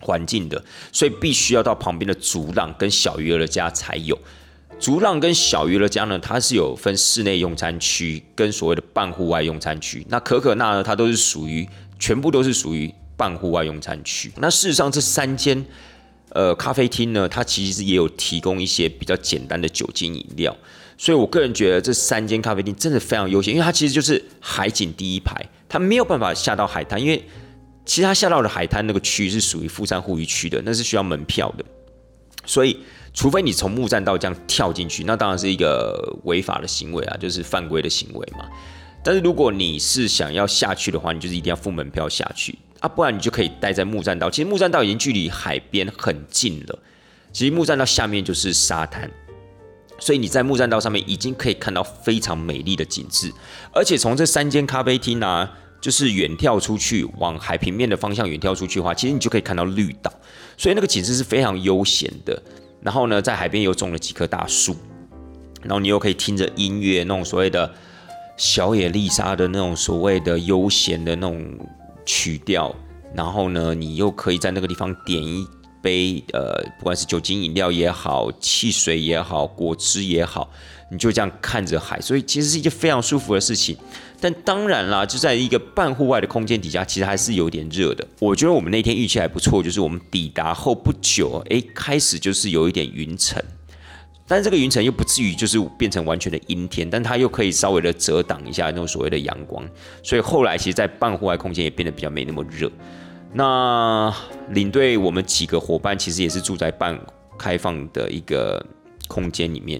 Speaker 1: 环境的，所以必须要到旁边的竹浪跟小鱼儿的家才有。竹浪跟小娱乐家呢，它是有分室内用餐区跟所谓的半户外用餐区。那可可娜呢，它都是属于全部都是属于半户外用餐区。那事实上，这三间呃咖啡厅呢，它其实也有提供一些比较简单的酒精饮料。所以我个人觉得这三间咖啡厅真的非常悠闲，因为它其实就是海景第一排，它没有办法下到海滩，因为其实它下到的海滩那个区是属于富山护渔区的，那是需要门票的。所以除非你从木栈道这样跳进去，那当然是一个违法的行为啊，就是犯规的行为嘛。但是如果你是想要下去的话，你就是一定要付门票下去啊，不然你就可以待在木栈道。其实木栈道已经距离海边很近了，其实木栈道下面就是沙滩。所以你在木栈道上面已经可以看到非常美丽的景致，而且从这三间咖啡厅啊，就是远跳出去往海平面的方向远跳出去的话，其实你就可以看到绿岛，所以那个景致是非常悠闲的。然后呢，在海边又种了几棵大树，然后你又可以听着音乐，那种所谓的小野丽莎的那种所谓的悠闲的那种曲调，然后呢，你又可以在那个地方点一。杯呃，不管是酒精饮料也好，汽水也好，果汁也好，你就这样看着海，所以其实是一件非常舒服的事情。但当然啦，就在一个半户外的空间底下，其实还是有点热的。我觉得我们那天运气还不错，就是我们抵达后不久，哎，开始就是有一点云层，但是这个云层又不至于就是变成完全的阴天，但它又可以稍微的遮挡一下那种所谓的阳光，所以后来其实，在半户外空间也变得比较没那么热。那领队我们几个伙伴其实也是住在半开放的一个空间里面，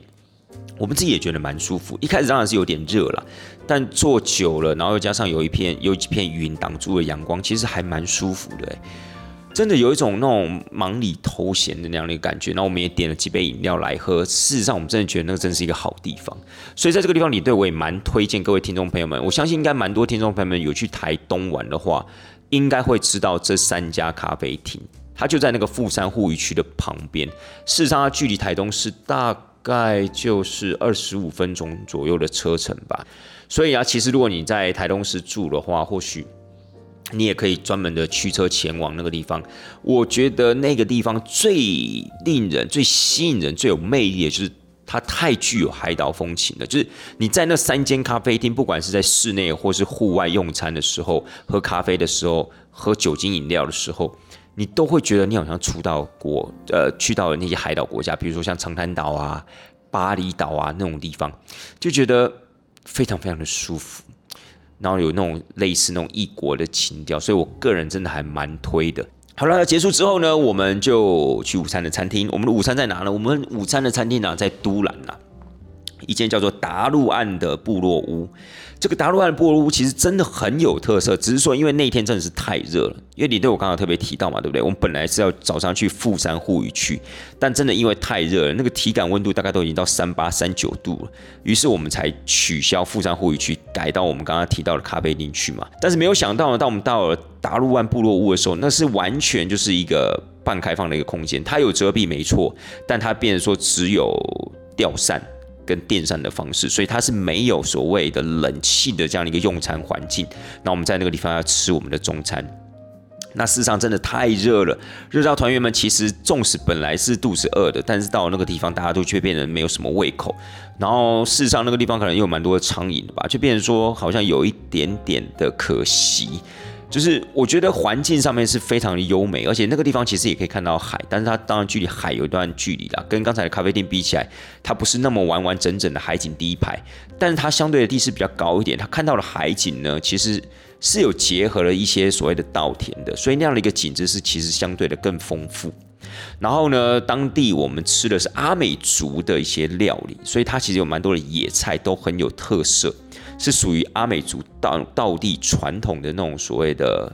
Speaker 1: 我们自己也觉得蛮舒服。一开始当然是有点热了，但坐久了，然后又加上有一片有几片云挡住了阳光，其实还蛮舒服的。真的有一种那种忙里偷闲的那样的感觉。那我们也点了几杯饮料来喝。事实上，我们真的觉得那个真是一个好地方。所以在这个地方，领队我也蛮推荐各位听众朋友们。我相信应该蛮多听众朋友们有去台东玩的话。应该会知道这三家咖啡厅，它就在那个富山护渔区的旁边。事实上，它距离台东市大概就是二十五分钟左右的车程吧。所以啊，其实如果你在台东市住的话，或许你也可以专门的驱车前往那个地方。我觉得那个地方最令人、最吸引人、最有魅力的就是。它太具有海岛风情了，就是你在那三间咖啡厅，不管是在室内或是户外用餐的时候，喝咖啡的时候，喝酒精饮料的时候，你都会觉得你好像出到国，呃，去到了那些海岛国家，比如说像长滩岛啊、巴厘岛啊那种地方，就觉得非常非常的舒服，然后有那种类似那种异国的情调，所以我个人真的还蛮推的。好了，结束之后呢，我们就去午餐的餐厅。我们的午餐在哪呢？我们午餐的餐厅呢，在都兰呐，一间叫做达路岸的部落屋。这个达鲁岸部落屋其实真的很有特色，只是说因为那天真的是太热了。因为你对我刚刚特别提到嘛，对不对？我们本来是要早上去富山护渔区，但真的因为太热了，那个体感温度大概都已经到三八三九度了，于是我们才取消富山护渔区，改到我们刚刚提到的咖啡厅去嘛。但是没有想到呢，当我们到了达鲁岸部落屋的时候，那是完全就是一个半开放的一个空间，它有遮蔽没错，但它变成说只有吊扇。跟电扇的方式，所以它是没有所谓的冷气的这样的一个用餐环境。那我们在那个地方要吃我们的中餐，那事实上真的太热了，热到团员们其实纵使本来是肚子饿的，但是到了那个地方，大家都却变得没有什么胃口。然后事实上那个地方可能有蛮多的苍蝇的吧，就变成说好像有一点点的可惜。就是我觉得环境上面是非常的优美，而且那个地方其实也可以看到海，但是它当然距离海有一段距离啦。跟刚才的咖啡店比起来，它不是那么完完整整的海景第一排，但是它相对的地势比较高一点，它看到的海景呢，其实是有结合了一些所谓的稻田的，所以那样的一个景致是其实相对的更丰富。然后呢，当地我们吃的是阿美族的一些料理，所以它其实有蛮多的野菜都很有特色。是属于阿美族道道地传统的那种所谓的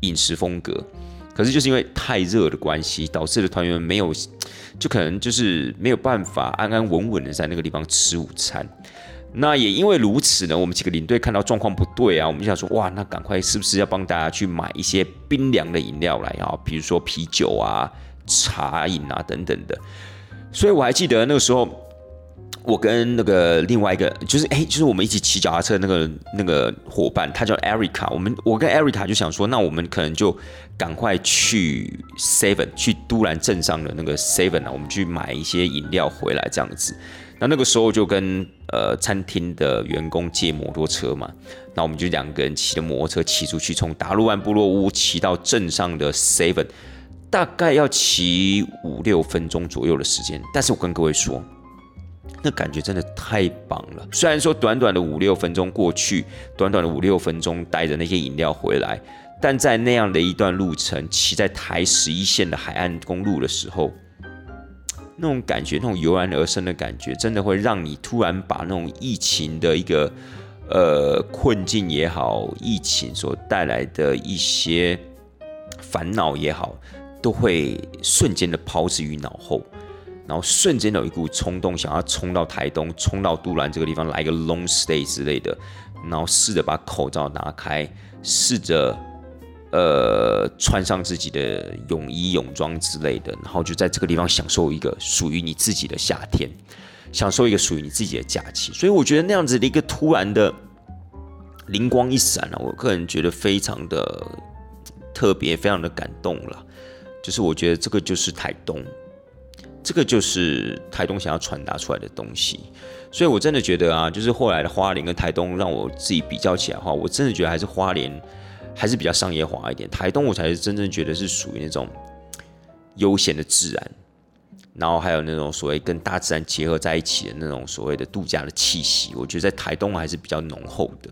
Speaker 1: 饮食风格，可是就是因为太热的关系，导致了团员们没有，就可能就是没有办法安安稳稳的在那个地方吃午餐。那也因为如此呢，我们几个领队看到状况不对啊，我们就想说，哇，那赶快是不是要帮大家去买一些冰凉的饮料来啊？比如说啤酒啊、茶饮啊等等的。所以我还记得那个时候。我跟那个另外一个，就是哎，就是我们一起骑脚踏车那个那个伙伴，他叫 Erica。我们我跟 Erica 就想说，那我们可能就赶快去 Seven，去都兰镇上的那个 Seven 啊，我们去买一些饮料回来这样子。那那个时候就跟呃餐厅的员工借摩托车嘛，那我们就两个人骑着摩托车骑出去，从达鲁万部落屋骑到镇上的 Seven，大概要骑五六分钟左右的时间。但是我跟各位说。那感觉真的太棒了。虽然说短短的五六分钟过去，短短的五六分钟带着那些饮料回来，但在那样的一段路程，骑在台十一线的海岸公路的时候，那种感觉，那种油然而生的感觉，真的会让你突然把那种疫情的一个呃困境也好，疫情所带来的一些烦恼也好，都会瞬间的抛之于脑后，然后瞬间有一股冲动，想要冲到台东，冲到杜兰这个地方来一个 long stay 之类的，然后试着把口罩拿开，试着。呃，穿上自己的泳衣、泳装之类的，然后就在这个地方享受一个属于你自己的夏天，享受一个属于你自己的假期。所以我觉得那样子的一个突然的灵光一闪啊，我个人觉得非常的特别，非常的感动了。就是我觉得这个就是台东，这个就是台东想要传达出来的东西。所以我真的觉得啊，就是后来的花莲跟台东，让我自己比较起来的话，我真的觉得还是花莲。还是比较商业化一点，台东我才是真正觉得是属于那种悠闲的自然，然后还有那种所谓跟大自然结合在一起的那种所谓的度假的气息，我觉得在台东还是比较浓厚的。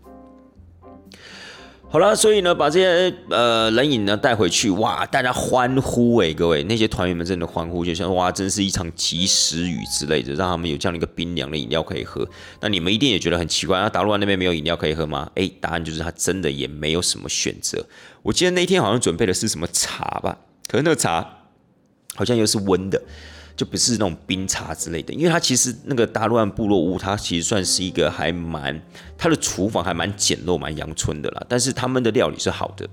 Speaker 1: 好了，所以呢，把这些呃冷饮呢带回去，哇，大家欢呼哎，各位那些团员们真的欢呼，就像哇，真是一场及时雨之类的，让他们有这样的一个冰凉的饮料可以喝。那你们一定也觉得很奇怪，那达鲁湾那边没有饮料可以喝吗？哎，答案就是他真的也没有什么选择。我记得那天好像准备的是什么茶吧，可是那个茶好像又是温的。就不是那种冰茶之类的，因为它其实那个大乱部落屋，它其实算是一个还蛮，它的厨房还蛮简陋、蛮阳春的啦。但是他们的料理是好的，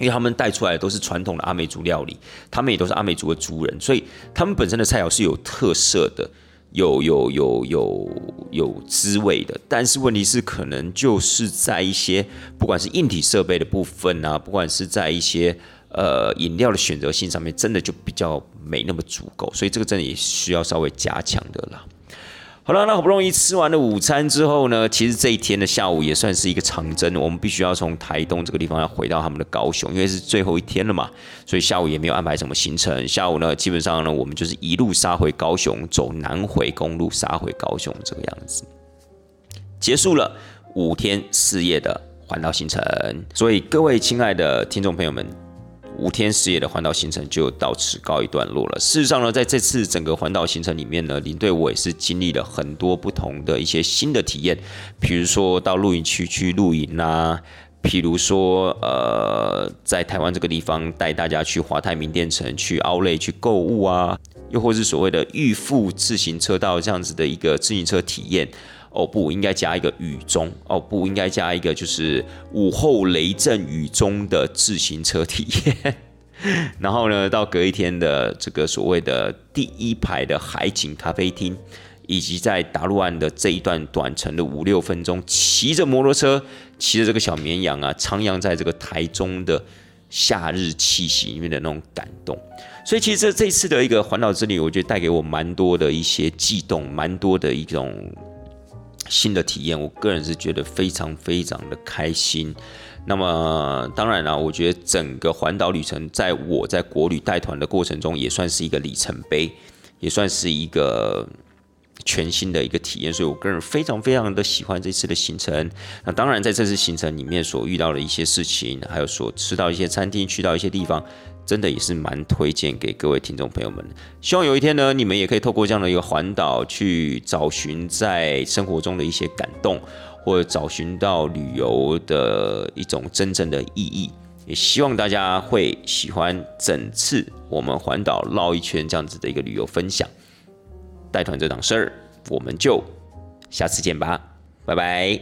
Speaker 1: 因为他们带出来的都是传统的阿美族料理，他们也都是阿美族的族人，所以他们本身的菜肴是有特色的，有有有有有滋味的。但是问题是，可能就是在一些不管是硬体设备的部分啊，不管是在一些。呃，饮料的选择性上面真的就比较没那么足够，所以这个真的也需要稍微加强的啦。好了，那好不容易吃完了午餐之后呢，其实这一天的下午也算是一个长征，我们必须要从台东这个地方要回到他们的高雄，因为是最后一天了嘛，所以下午也没有安排什么行程。下午呢，基本上呢，我们就是一路杀回高雄，走南回公路杀回高雄这个样子，结束了五天四夜的环岛行程。所以各位亲爱的听众朋友们。五天十夜的环岛行程就到此告一段落了。事实上呢，在这次整个环岛行程里面呢，领队我也是经历了很多不同的一些新的体验，比如说到露营区去露营啊，譬如说呃，在台湾这个地方带大家去华泰名店城去奥莱去购物啊，又或是所谓的预付自行车道这样子的一个自行车体验。哦不，应该加一个雨中。哦不，应该加一个就是午后雷阵雨中的自行车体验。然后呢，到隔一天的这个所谓的第一排的海景咖啡厅，以及在达路岸的这一段短程的五六分钟，骑着摩托车，骑着这个小绵羊啊，徜徉在这个台中的夏日气息里面的那种感动。所以其实这这次的一个环岛之旅，我觉得带给我蛮多的一些悸动，蛮多的一种。新的体验，我个人是觉得非常非常的开心。那么当然了，我觉得整个环岛旅程，在我在国旅带团的过程中，也算是一个里程碑，也算是一个全新的一个体验。所以我个人非常非常的喜欢这次的行程。那当然，在这次行程里面所遇到的一些事情，还有所吃到一些餐厅，去到一些地方。真的也是蛮推荐给各位听众朋友们。希望有一天呢你们也可以透过这样的一个环岛去找寻在生活中的一些感动或者找寻到旅游的一种真正的意义。也希望大家会喜欢整次我们环岛绕一圈这样子的一个旅游分享。带团这档事儿我们就下次见吧拜拜。